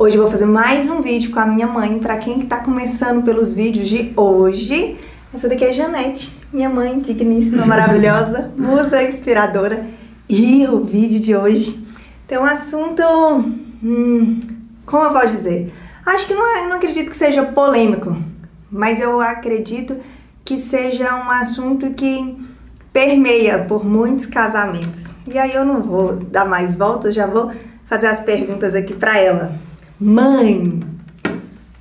Hoje eu vou fazer mais um vídeo com a minha mãe. Para quem está começando pelos vídeos de hoje, essa daqui é a Janete, minha mãe digníssima, maravilhosa, musa inspiradora. E o vídeo de hoje tem um assunto, hum, como eu posso dizer? Acho que não, é, não acredito que seja polêmico, mas eu acredito que seja um assunto que permeia por muitos casamentos. E aí eu não vou dar mais voltas, já vou fazer as perguntas aqui para ela. Mãe,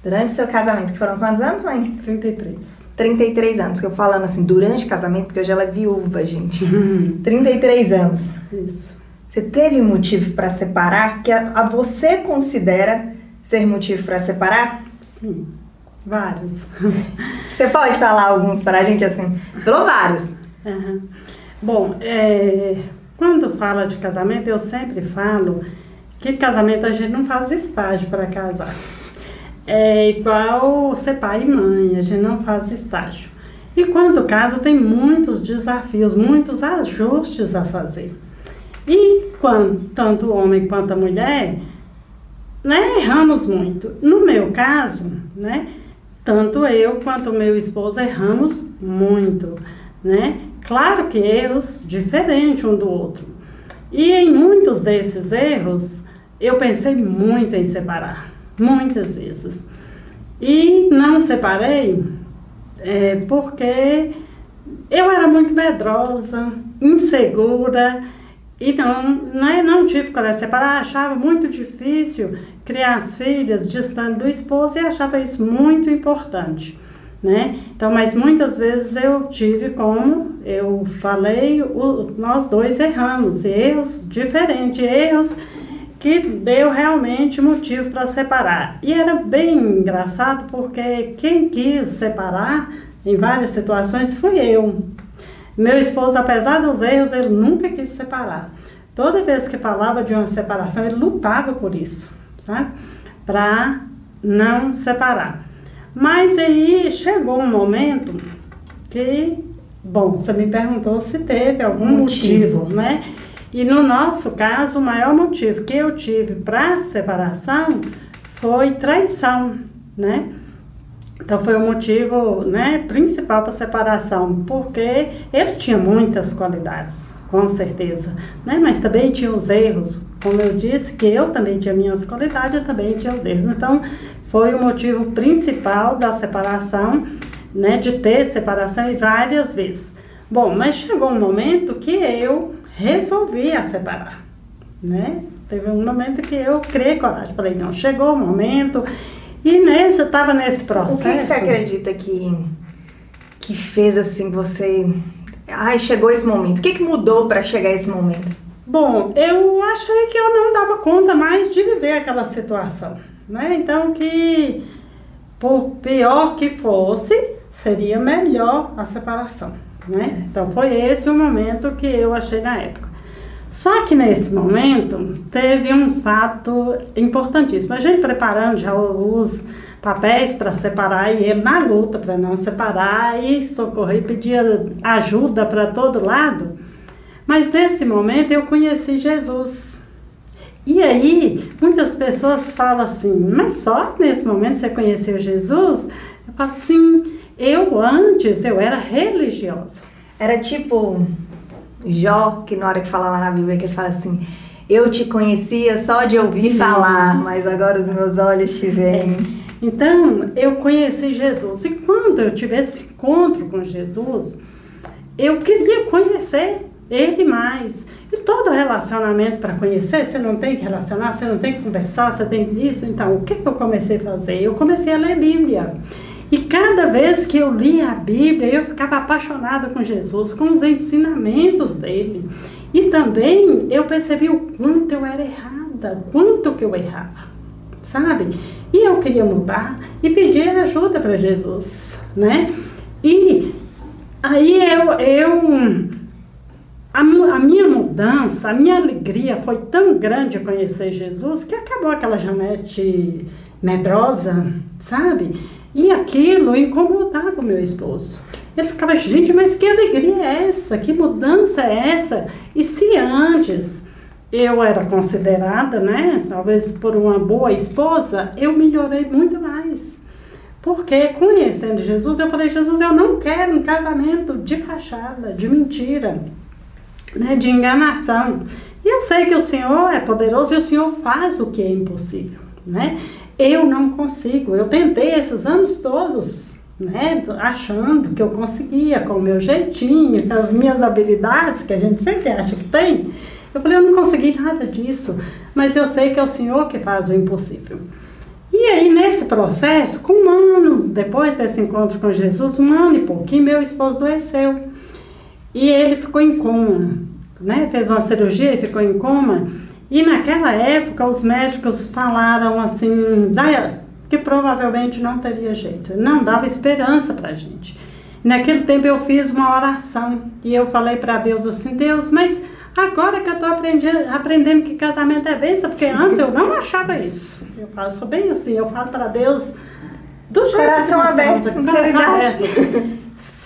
durante seu casamento, que foram quantos anos, mãe? 33. 33 anos, que eu falando assim, durante o casamento, porque hoje ela é viúva, gente. Uhum. 33 anos. Isso. Você teve motivo para separar? Que a, a, você considera ser motivo para separar? Sim, vários. Você pode falar alguns para a gente assim? Você falou vários. Uhum. Bom, é, quando fala de casamento, eu sempre falo que casamento a gente não faz estágio para casar. É igual ser pai e mãe, a gente não faz estágio. E quando casa tem muitos desafios, muitos ajustes a fazer. E quando, tanto o homem quanto a mulher, né, erramos muito. No meu caso, né, tanto eu quanto o meu esposo erramos muito, né? Claro que erros diferentes um do outro. E em muitos desses erros, eu pensei muito em separar, muitas vezes. E não separei é, porque eu era muito medrosa, insegura e não, não, é, não tive coragem de separar. Achava muito difícil criar as filhas distante do esposo e achava isso muito importante. Né? Então, mas muitas vezes eu tive como eu falei, o, nós dois erramos, erros diferentes, erros que deu realmente motivo para separar. E era bem engraçado porque quem quis separar em várias situações fui eu. Meu esposo, apesar dos erros, ele nunca quis separar. Toda vez que falava de uma separação, ele lutava por isso, tá? Para não separar. Mas aí chegou um momento que, bom, você me perguntou se teve algum motivo, motivo né? E no nosso caso, o maior motivo que eu tive para separação foi traição, né? Então foi o motivo né, principal para separação, porque ele tinha muitas qualidades, com certeza, né? mas também tinha os erros. Como eu disse, que eu também tinha minhas qualidades, eu também tinha os erros. Então foi o motivo principal da separação, né, de ter separação e várias vezes. Bom, mas chegou um momento que eu resolvi a separar, né? Teve um momento que eu criei coragem, falei, não, chegou o momento, e nesse, eu estava nesse processo. O que, que, você acredita que, que fez assim você... Ai, chegou esse momento. O que, que mudou para chegar esse momento? Bom, eu achei que eu não dava conta mais de viver aquela situação, né? Então que, por pior que fosse, seria melhor a separação né? Então foi esse o momento que eu achei na época. Só que nesse momento teve um fato importantíssimo. A gente preparando já os papéis para separar e ele na luta para não separar e socorrer, pedia ajuda para todo lado. Mas nesse momento eu conheci Jesus. E aí, muitas pessoas falam assim, mas só nesse momento você conheceu Jesus? Eu falo assim, eu antes, eu era religiosa. Era tipo Jó, que na hora que fala lá na Bíblia, que ele fala assim, eu te conhecia só de ouvir falar, mas agora os meus olhos te veem. É. Então, eu conheci Jesus. E quando eu tive esse encontro com Jesus, eu queria conhecer ele mais. E todo relacionamento para conhecer, você não tem que relacionar, você não tem que conversar, você tem isso. Então, o que, que eu comecei a fazer? Eu comecei a ler Bíblia. E cada vez que eu lia a Bíblia, eu ficava apaixonada com Jesus, com os ensinamentos dele. E também eu percebi o quanto eu era errada, o quanto que eu errava, sabe? E eu queria mudar e pedir ajuda para Jesus, né? E aí eu, eu a, a, minha mudança, a minha alegria foi tão grande conhecer Jesus que acabou aquela Janete medrosa, sabe? E aquilo incomodava o meu esposo. Ele ficava, gente, mas que alegria é essa? Que mudança é essa? E se antes eu era considerada, né, talvez por uma boa esposa, eu melhorei muito mais. Porque conhecendo Jesus, eu falei, Jesus, eu não quero um casamento de fachada, de mentira, né, de enganação. E eu sei que o Senhor é poderoso e o Senhor faz o que é impossível, né? Eu não consigo. Eu tentei esses anos todos, né, achando que eu conseguia com o meu jeitinho, com as minhas habilidades que a gente sempre acha que tem. Eu falei, eu não consegui nada disso, mas eu sei que é o Senhor que faz o impossível. E aí, nesse processo, com um ano, depois desse encontro com Jesus, um ano e pouquinho, meu esposo adoeceu. E ele ficou em coma, né? Fez uma cirurgia e ficou em coma. E naquela época, os médicos falaram assim, que provavelmente não teria jeito. Não dava esperança pra gente. Naquele tempo eu fiz uma oração e eu falei para Deus assim, Deus, mas Agora que eu estou aprendendo, aprendendo que casamento é bênção, porque antes eu não achava isso. Eu falo, sou bem assim, eu falo para Deus do jeito coração que aberto, coração aberto.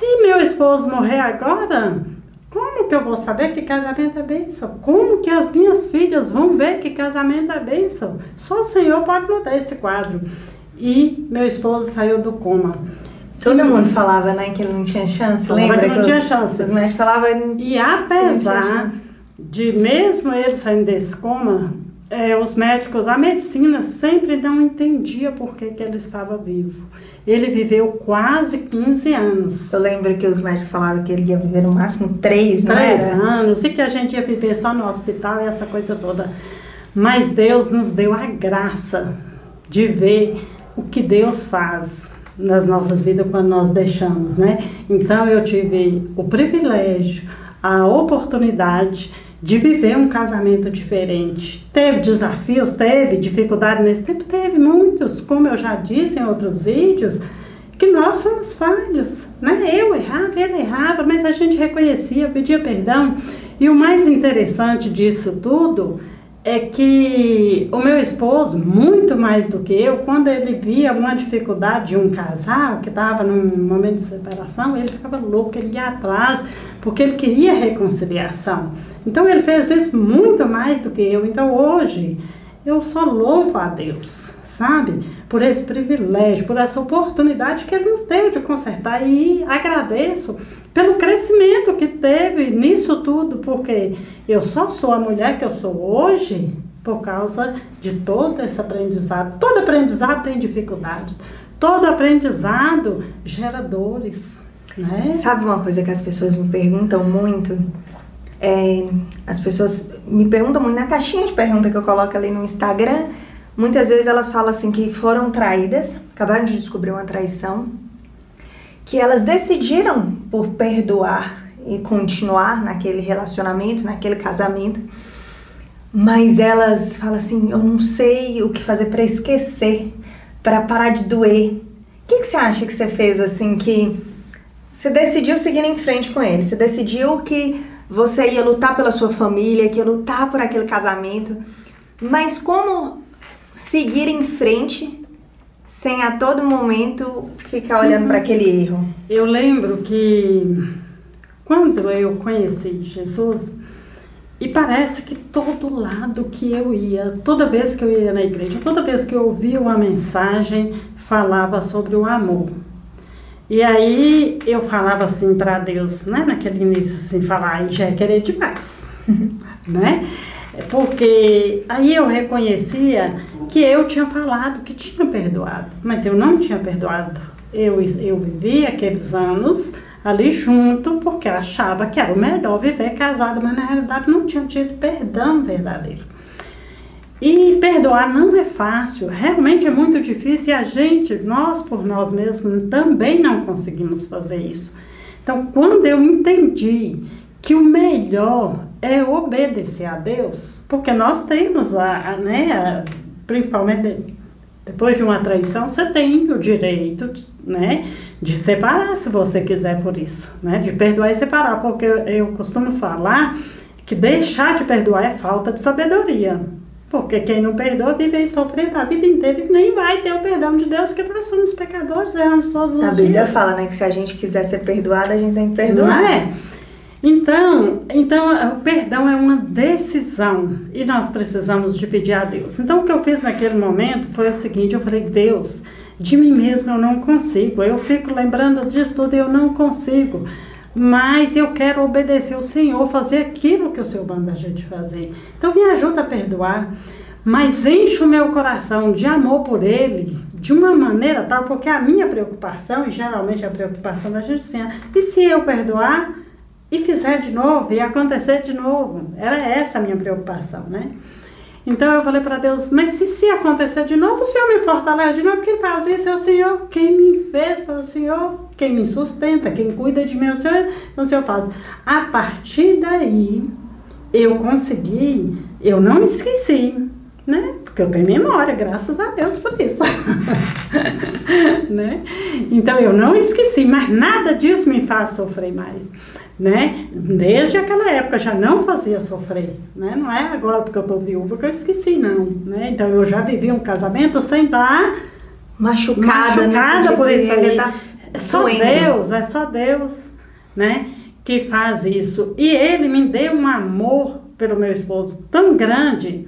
Se meu esposo morrer agora, como que eu vou saber que casamento é bênção? Como que as minhas filhas vão ver que casamento é bênção? Só o Senhor pode mudar esse quadro. E meu esposo saiu do coma. Todo mundo falava, né, que ele não tinha chance, falava lembra? Que não tinha chance. Os médicos falavam... E apesar de mesmo ele saindo desse coma, é, os médicos, a medicina sempre não entendia por que, que ele estava vivo. Ele viveu quase 15 anos. Eu lembro que os médicos falaram que ele ia viver no máximo 3, não Três anos, e que a gente ia viver só no hospital e essa coisa toda. Mas Deus nos deu a graça de ver o que Deus faz nas nossas vidas quando nós deixamos, né? Então eu tive o privilégio, a oportunidade de viver um casamento diferente. Teve desafios, teve dificuldade nesse tempo, teve muitos, como eu já disse em outros vídeos, que nós somos falhos, né? Eu errava, ele errava, mas a gente reconhecia, pedia perdão. E o mais interessante disso tudo é que o meu esposo, muito mais do que eu, quando ele via uma dificuldade de um casal que estava num momento de separação, ele ficava louco, ele ia atrás, porque ele queria reconciliação. Então ele fez isso muito mais do que eu. Então hoje eu só louvo a Deus, sabe? Por esse privilégio, por essa oportunidade que ele nos deu de consertar e agradeço pelo crescimento que teve nisso tudo, porque eu só sou a mulher que eu sou hoje por causa de todo esse aprendizado. Todo aprendizado tem dificuldades, todo aprendizado gera dores. Né? Sabe uma coisa que as pessoas me perguntam muito? É, as pessoas me perguntam muito na caixinha de pergunta que eu coloco ali no Instagram. Muitas vezes elas falam assim que foram traídas, acabaram de descobrir uma traição que elas decidiram por perdoar e continuar naquele relacionamento, naquele casamento, mas elas falam assim: eu não sei o que fazer para esquecer, para parar de doer. O que, que você acha que você fez assim que você decidiu seguir em frente com ele? Você decidiu que você ia lutar pela sua família, que ia lutar por aquele casamento, mas como seguir em frente sem a todo momento ficar olhando para aquele erro. Eu lembro que quando eu conheci Jesus, e parece que todo lado que eu ia, toda vez que eu ia na igreja, toda vez que eu ouvia uma mensagem, falava sobre o amor. E aí eu falava assim para Deus, né, naquele início assim, falar, aí já é querer demais, né? Porque aí eu reconhecia que eu tinha falado que tinha perdoado, mas eu não tinha perdoado. Eu, eu vivi aqueles anos ali junto porque achava que era o melhor viver casada, mas na realidade não tinha tido perdão verdadeiro. E perdoar não é fácil, realmente é muito difícil e a gente, nós por nós mesmos, também não conseguimos fazer isso. Então, quando eu entendi que o melhor é obedecer a Deus, porque nós temos a, a né, a, principalmente depois de uma traição, você tem o direito, né, de separar se você quiser por isso, né, de perdoar e separar, porque eu, eu costumo falar que deixar de perdoar é falta de sabedoria. Porque quem não perdoa vive aí sofrendo a vida inteira e nem vai ter o perdão de Deus, porque nós somos pecadores, erramos todos os dias. A Bíblia fala, né, que se a gente quiser ser perdoada, a gente tem que perdoar. Não é? Então, então, o perdão é uma decisão e nós precisamos de pedir a Deus. Então, o que eu fiz naquele momento foi o seguinte: eu falei, Deus, de mim mesmo eu não consigo. Eu fico lembrando disso tudo e eu não consigo. Mas eu quero obedecer o Senhor, fazer aquilo que o Senhor manda a gente fazer. Então, me ajuda a perdoar mas enche o meu coração de amor por ele de uma maneira tal, porque a minha preocupação, e geralmente a preocupação da gente assim, e se eu perdoar e fizer de novo, e acontecer de novo? Era essa a minha preocupação, né? Então eu falei para Deus, mas se, se acontecer de novo, o Senhor me fortalece de novo, quem faz isso é o Senhor, quem me fez foi o Senhor, quem me sustenta, quem cuida de mim é o Senhor, então o Senhor faz. A partir daí, eu consegui, eu não esqueci, né? Porque eu tenho memória, graças a Deus por isso. né? Então eu não esqueci, mas nada disso me faz sofrer mais. Né? Desde aquela época já não fazia sofrer, né? Não é agora porque eu tô viúva que eu esqueci, não, né? Então eu já vivi um casamento sem estar machucada, machucada por isso aí. Tá é só Deus, é só Deus, né? Que faz isso. E ele me deu um amor pelo meu esposo tão grande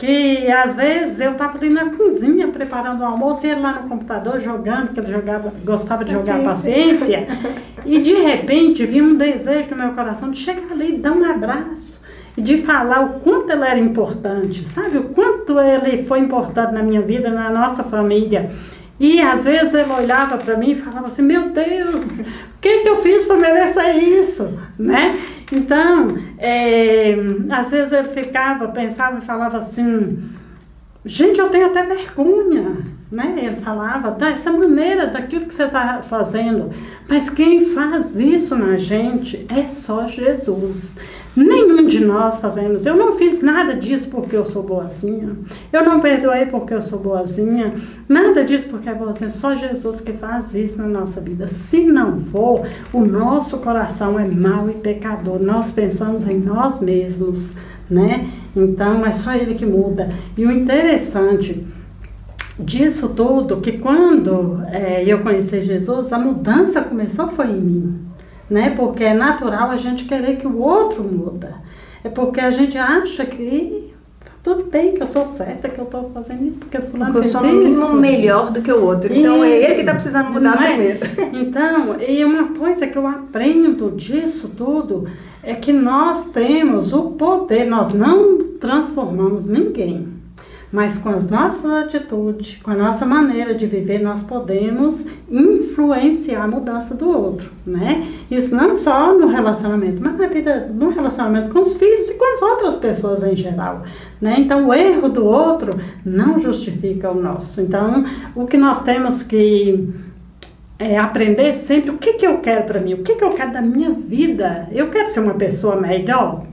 que às vezes eu estava ali na cozinha preparando o almoço e ele lá no computador jogando, que ele jogava, gostava de jogar paciência, e de repente vi um desejo no meu coração de chegar ali e dar um abraço, e de falar o quanto ele era importante, sabe? O quanto ele foi importante na minha vida, na nossa família. E às vezes ele olhava para mim e falava assim: Meu Deus, o que, que eu fiz para merecer isso? Né? Então, é, às vezes ele ficava, pensava e falava assim: Gente, eu tenho até vergonha. Né? Ele falava dessa maneira, daquilo que você está fazendo. Mas quem faz isso na gente é só Jesus. Nenhum de nós fazemos. Eu não fiz nada disso porque eu sou boazinha. Eu não perdoei porque eu sou boazinha. Nada disso porque é boazinha. Só Jesus que faz isso na nossa vida. Se não for, o nosso coração é mau e pecador. Nós pensamos em nós mesmos, né? Então é só Ele que muda. E o interessante disso tudo, que quando é, eu conheci Jesus, a mudança começou foi em mim né? Porque é natural a gente querer que o outro muda. É porque a gente acha que tudo bem, que eu sou certa, que eu estou fazendo isso, porque fulano porque fez eu sou isso. melhor do que o outro. Então é ele que está precisando mudar é? primeiro. Então, e uma coisa que eu aprendo disso tudo é que nós temos o poder, nós não transformamos ninguém. Mas com as nossas atitudes, com a nossa maneira de viver, nós podemos influenciar a mudança do outro, né? Isso não só no relacionamento, mas na vida, no relacionamento com os filhos e com as outras pessoas em geral, né? Então, o erro do outro não justifica o nosso. Então, o que nós temos que é, aprender sempre o que, que eu quero para mim, o que, que eu quero da minha vida. Eu quero ser uma pessoa melhor?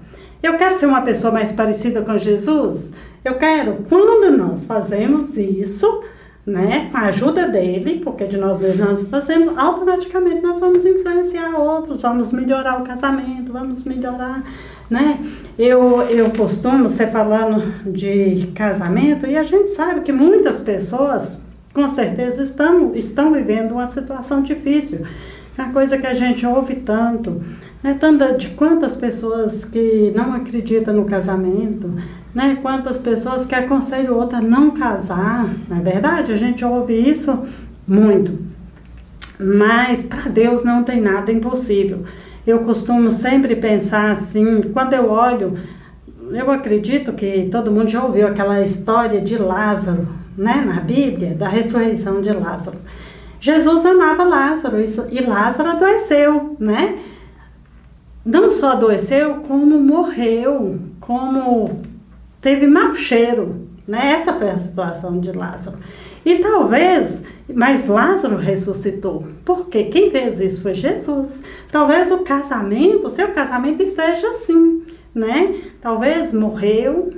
Eu quero ser uma pessoa mais parecida com Jesus? Eu quero, quando nós fazemos isso, né, com a ajuda dele, porque de nós mesmos fazemos, automaticamente nós vamos influenciar outros, vamos melhorar o casamento, vamos melhorar, né? Eu, eu costumo ser falando de casamento e a gente sabe que muitas pessoas, com certeza, estão, estão vivendo uma situação difícil. É uma coisa que a gente ouve tanto, né? Tanto de quantas pessoas que não acreditam no casamento, né? Quantas pessoas que aconselham outra a não casar, não é verdade? A gente ouve isso muito. Mas para Deus não tem nada impossível. Eu costumo sempre pensar assim, quando eu olho, eu acredito que todo mundo já ouviu aquela história de Lázaro, né, na Bíblia, da ressurreição de Lázaro. Jesus amava Lázaro e Lázaro adoeceu, né? Não só adoeceu, como morreu, como teve mau cheiro, né? Essa foi a situação de Lázaro. E talvez, mas Lázaro ressuscitou. Porque quem fez isso foi Jesus. Talvez o casamento, o seu casamento esteja assim, né? Talvez morreu,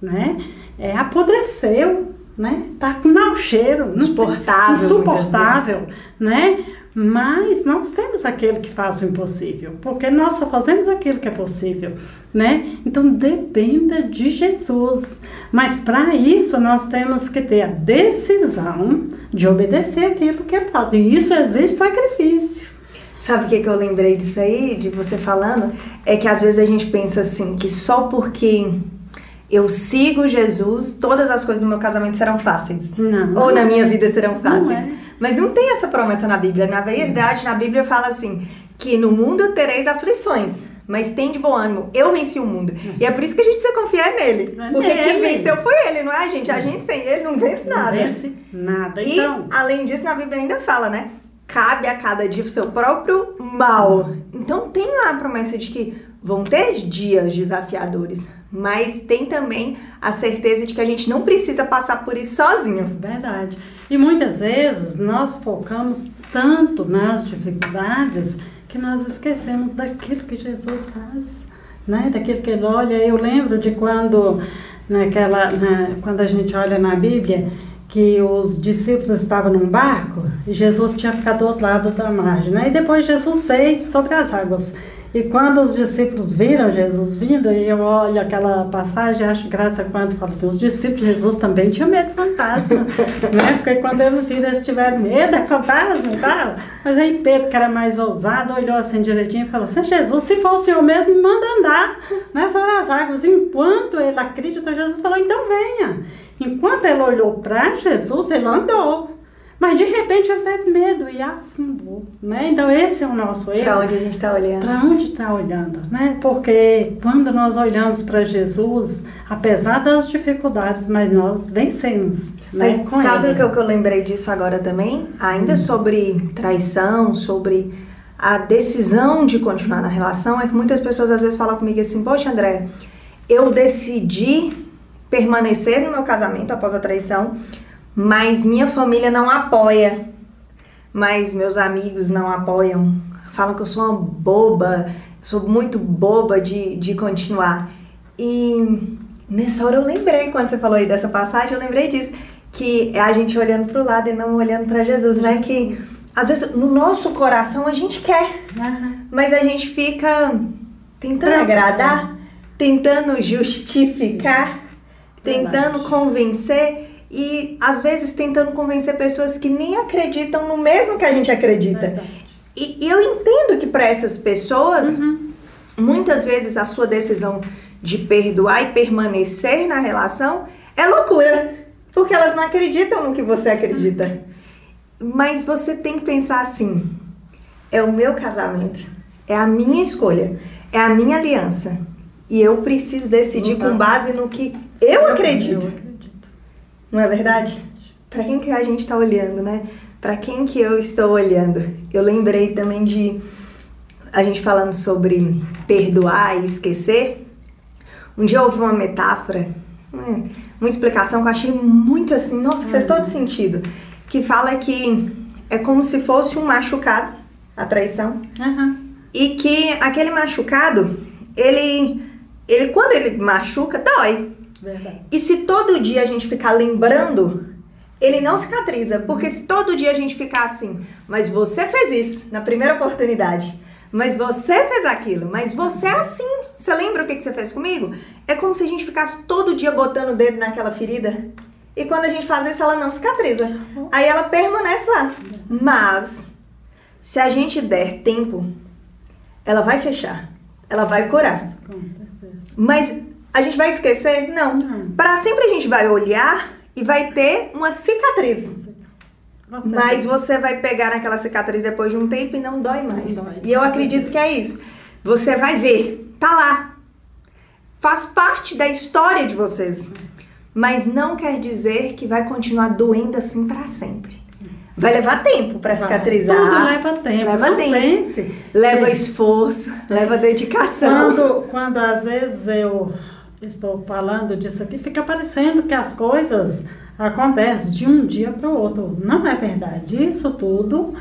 né? É, apodreceu, né? Tá com mau cheiro, insuportável, insuportável, né? Mas nós temos aquele que faz o impossível, porque nós só fazemos aquilo que é possível, né? Então dependa de Jesus. Mas para isso nós temos que ter a decisão de obedecer aquilo que ele faz. E isso exige sacrifício. Sabe o que, que eu lembrei disso aí, de você falando? É que às vezes a gente pensa assim, que só porque eu sigo Jesus, todas as coisas do meu casamento serão fáceis. Não. Ou na minha vida serão fáceis. Não é. Mas não tem essa promessa na Bíblia. Na verdade, na Bíblia fala assim: que no mundo tereis aflições. Mas tem de bom ânimo, eu venci o mundo. E é por isso que a gente precisa confiar nele. É Porque quem venceu foi ele, não é a gente? A gente sem ele não vence nada. Não vence nada. E, Então, além disso, na Bíblia ainda fala, né? Cabe a cada dia o seu próprio mal. Então, tem lá a promessa de que vão ter dias desafiadores, mas tem também a certeza de que a gente não precisa passar por isso sozinho. Verdade. E muitas vezes nós focamos tanto nas dificuldades que nós esquecemos daquilo que Jesus faz, né? Daquilo que ele olha. Eu lembro de quando naquela, na- quando a gente olha na Bíblia que os discípulos estavam num barco e Jesus tinha ficado do outro lado da margem, né? E depois Jesus veio sobre as águas. E quando os discípulos viram Jesus vindo, e eu olho aquela passagem, acho graça quando fala assim, os discípulos de Jesus também tinham medo de fantasma, né? Porque quando eles viram, eles tiveram medo de fantasma e tal. Mas aí Pedro, que era mais ousado, olhou assim direitinho e falou assim, Jesus, se for o Senhor mesmo, me manda andar né, sobre as águas. Enquanto ele acreditou, Jesus falou, então venha. Enquanto ele olhou para Jesus, ele andou. Mas de repente ele teve medo e afundou, né? Então esse é o nosso erro. Pra onde a gente tá olhando. Para onde está olhando, né? Porque quando nós olhamos para Jesus, apesar das dificuldades, mas nós vencemos, né? Mas sabe o que, eu- que eu lembrei disso agora também? Ainda sobre traição, sobre a decisão de continuar na relação, é que muitas pessoas às vezes falam comigo assim, poxa André, eu decidi permanecer no meu casamento após a traição, mas minha família não apoia, mas meus amigos não apoiam, falam que eu sou uma boba, sou muito boba de, de continuar. E nessa hora eu lembrei, quando você falou aí dessa passagem, eu lembrei disso, que é a gente olhando pro lado e não olhando para Jesus, né? Que às vezes no nosso coração a gente quer, Aham. mas a gente fica tentando Pra- agradar, tentando justificar, tentando convencer e às vezes tentando convencer pessoas que nem acreditam no mesmo que a gente acredita. E, e eu entendo que para essas pessoas, Uhum. muitas vezes a sua decisão de perdoar e permanecer na relação é loucura, porque elas não acreditam no que você acredita. Mas você tem que pensar assim: é o meu casamento, é a minha escolha, é a minha aliança. E eu preciso decidir dá. com base no que eu acredito. Não é verdade? Para quem que a gente está olhando, né? Para quem que eu estou olhando? Eu lembrei também de a gente falando sobre perdoar e esquecer. Um dia houve uma metáfora, né? uma explicação que eu achei muito assim, nossa, que fez todo sentido. Que fala que é como se fosse um machucado, a traição, Aham. e que aquele machucado, ele, ele quando ele machuca, dói. Verdade. E se todo dia a gente ficar lembrando, ele não cicatriza. Porque se todo dia a gente ficar assim, mas você fez isso na primeira oportunidade, mas você fez aquilo, mas você é assim. Você lembra o que, que você fez comigo? É como se a gente ficasse todo dia botando o dedo naquela ferida. E quando a gente faz isso, ela não cicatriza. Aí ela permanece lá. Mas, se a gente der tempo, ela vai fechar. Ela vai curar. Com certeza. Mas a gente vai esquecer? Não. Não. Para sempre a gente vai olhar e vai ter uma cicatriz. Mas certeza. você vai pegar naquela cicatriz depois de um tempo e não dói mais. Não dói. E eu acredito que é isso. Você vai ver, tá lá. Faz parte da história de vocês. Mas não quer dizer que vai continuar doendo assim para sempre. Vai levar tempo para cicatrizar. Tudo leva tempo. Leva não tempo. pense. Leva É. esforço, leva dedicação. Quando, quando às vezes eu estou falando disso aqui, fica parecendo que as coisas acontecem de um dia para o outro. Não é verdade. Isso tudo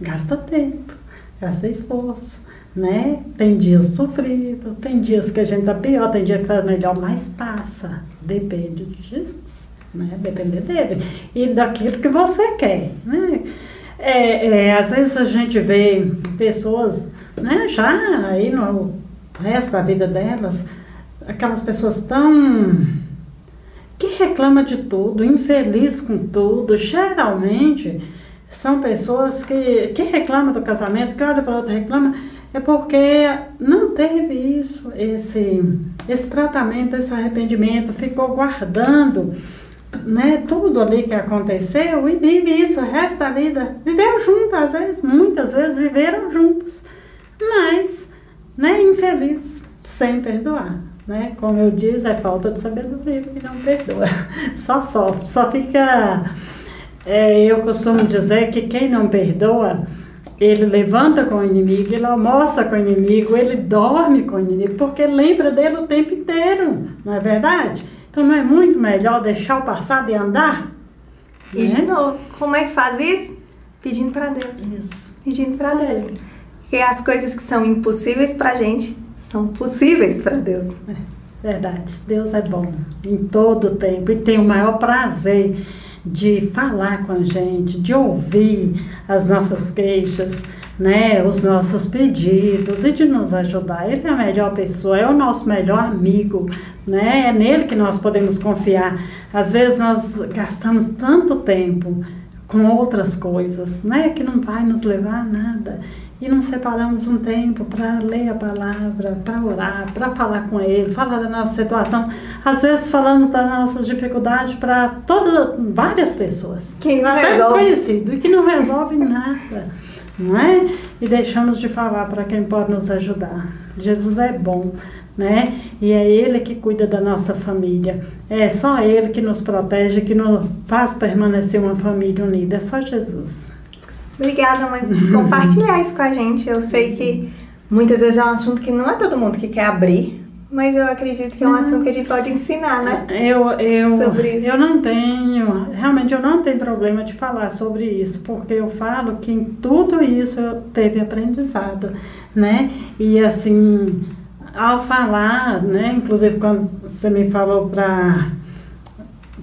gasta tempo, gasta esforço. Né? Tem dias sofridos, tem dias que a gente tá pior, tem dia que faz melhor, mas passa. Depende de Jesus, né? Depende dele. E daquilo que você quer, né? É, é, às vezes a gente vê pessoas, né, já aí no resto da vida delas, aquelas pessoas tão que reclama de tudo, infeliz com tudo, geralmente são pessoas que, que reclamam do casamento, que olha para outra reclama, é porque não teve isso, esse, esse tratamento, esse arrependimento, ficou guardando né, tudo ali que aconteceu e vive isso o resto da vida. Viveu junto, às vezes, muitas vezes viveram juntos, mas né, infeliz, sem perdoar. Né? Como eu disse, é falta de sabedoria que não perdoa. Só sofre, só fica. É, eu costumo dizer que quem não perdoa, ele levanta com o inimigo, ele almoça com o inimigo, ele dorme com o inimigo, porque lembra dele o tempo inteiro, não é verdade? Então não é muito melhor deixar o passado e andar? E né? de novo, como é que faz isso? Pedindo para Deus. Isso. Pedindo para Deus. Porque as coisas que são impossíveis para gente são possíveis para Deus. É, verdade. Deus é bom em todo o tempo e tem o maior prazer de falar com a gente, de ouvir as nossas queixas, né, os nossos pedidos e de nos ajudar. Ele é a melhor pessoa, é o nosso melhor amigo, né? É nele que nós podemos confiar. Às vezes nós gastamos tanto tempo com outras coisas, né, que não vai nos levar a nada. E não separamos um tempo para ler a palavra, para orar, para falar com ele, falar da nossa situação. Às vezes falamos das nossas dificuldades para todas, várias pessoas. Que não até resolve. desconhecido e que não resolve nada não é? E deixamos de falar para quem pode nos ajudar. Jesus é bom, né? E é Ele que cuida da nossa família. É só Ele que nos protege, que nos faz permanecer uma família unida. É só Jesus. Obrigada, mãe, por compartilhar isso com a gente. Eu sei que muitas vezes é um assunto que não é todo mundo que quer abrir, mas eu acredito que é um assunto que a gente pode ensinar, né? Eu, eu, Sobre isso. eu não tenho, realmente eu não tenho problema de falar sobre isso, porque eu falo que em tudo isso eu teve aprendizado, né? E assim, ao falar, né, inclusive quando você me falou para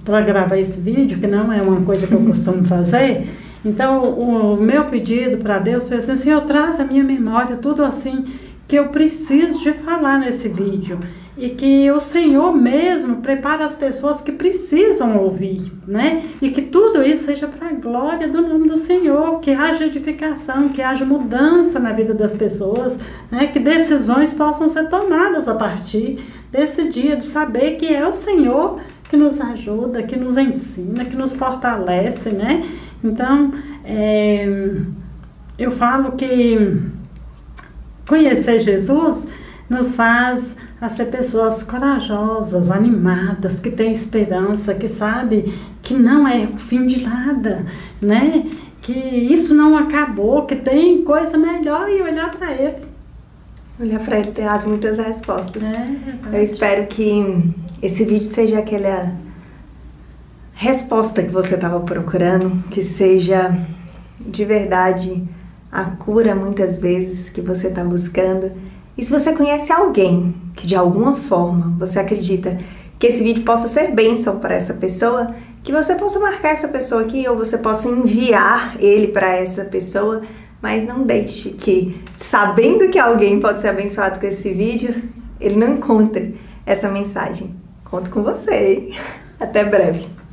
para gravar esse vídeo, que não é uma coisa que eu costumo fazer, então o meu pedido para Deus foi assim, Senhor, traz a minha memória, tudo assim que eu preciso de falar nesse vídeo e que o Senhor mesmo prepara as pessoas que precisam ouvir, né? E que tudo isso seja para a glória do nome do Senhor, que haja edificação, que haja mudança na vida das pessoas, né? Que decisões possam ser tomadas a partir desse dia de saber que é o Senhor que nos ajuda, que nos ensina, que nos fortalece, né? Então, é, eu falo que Conhecer Jesus nos faz a ser pessoas corajosas, animadas, que têm esperança, que sabe que não é o fim de nada, né? Que isso não acabou, que tem coisa melhor e olhar para ele. Olhar para ele terás muitas respostas. É, Eu espero que esse vídeo seja aquela resposta que você estava procurando, que seja de verdade a cura muitas vezes que você está buscando. E se você conhece alguém que de alguma forma você acredita que esse vídeo possa ser bênção para essa pessoa, que você possa marcar essa pessoa aqui ou você possa enviar ele para essa pessoa, mas não deixe que, sabendo que alguém pode ser abençoado com esse vídeo, ele não encontre essa mensagem. Conto com você, hein? Até breve.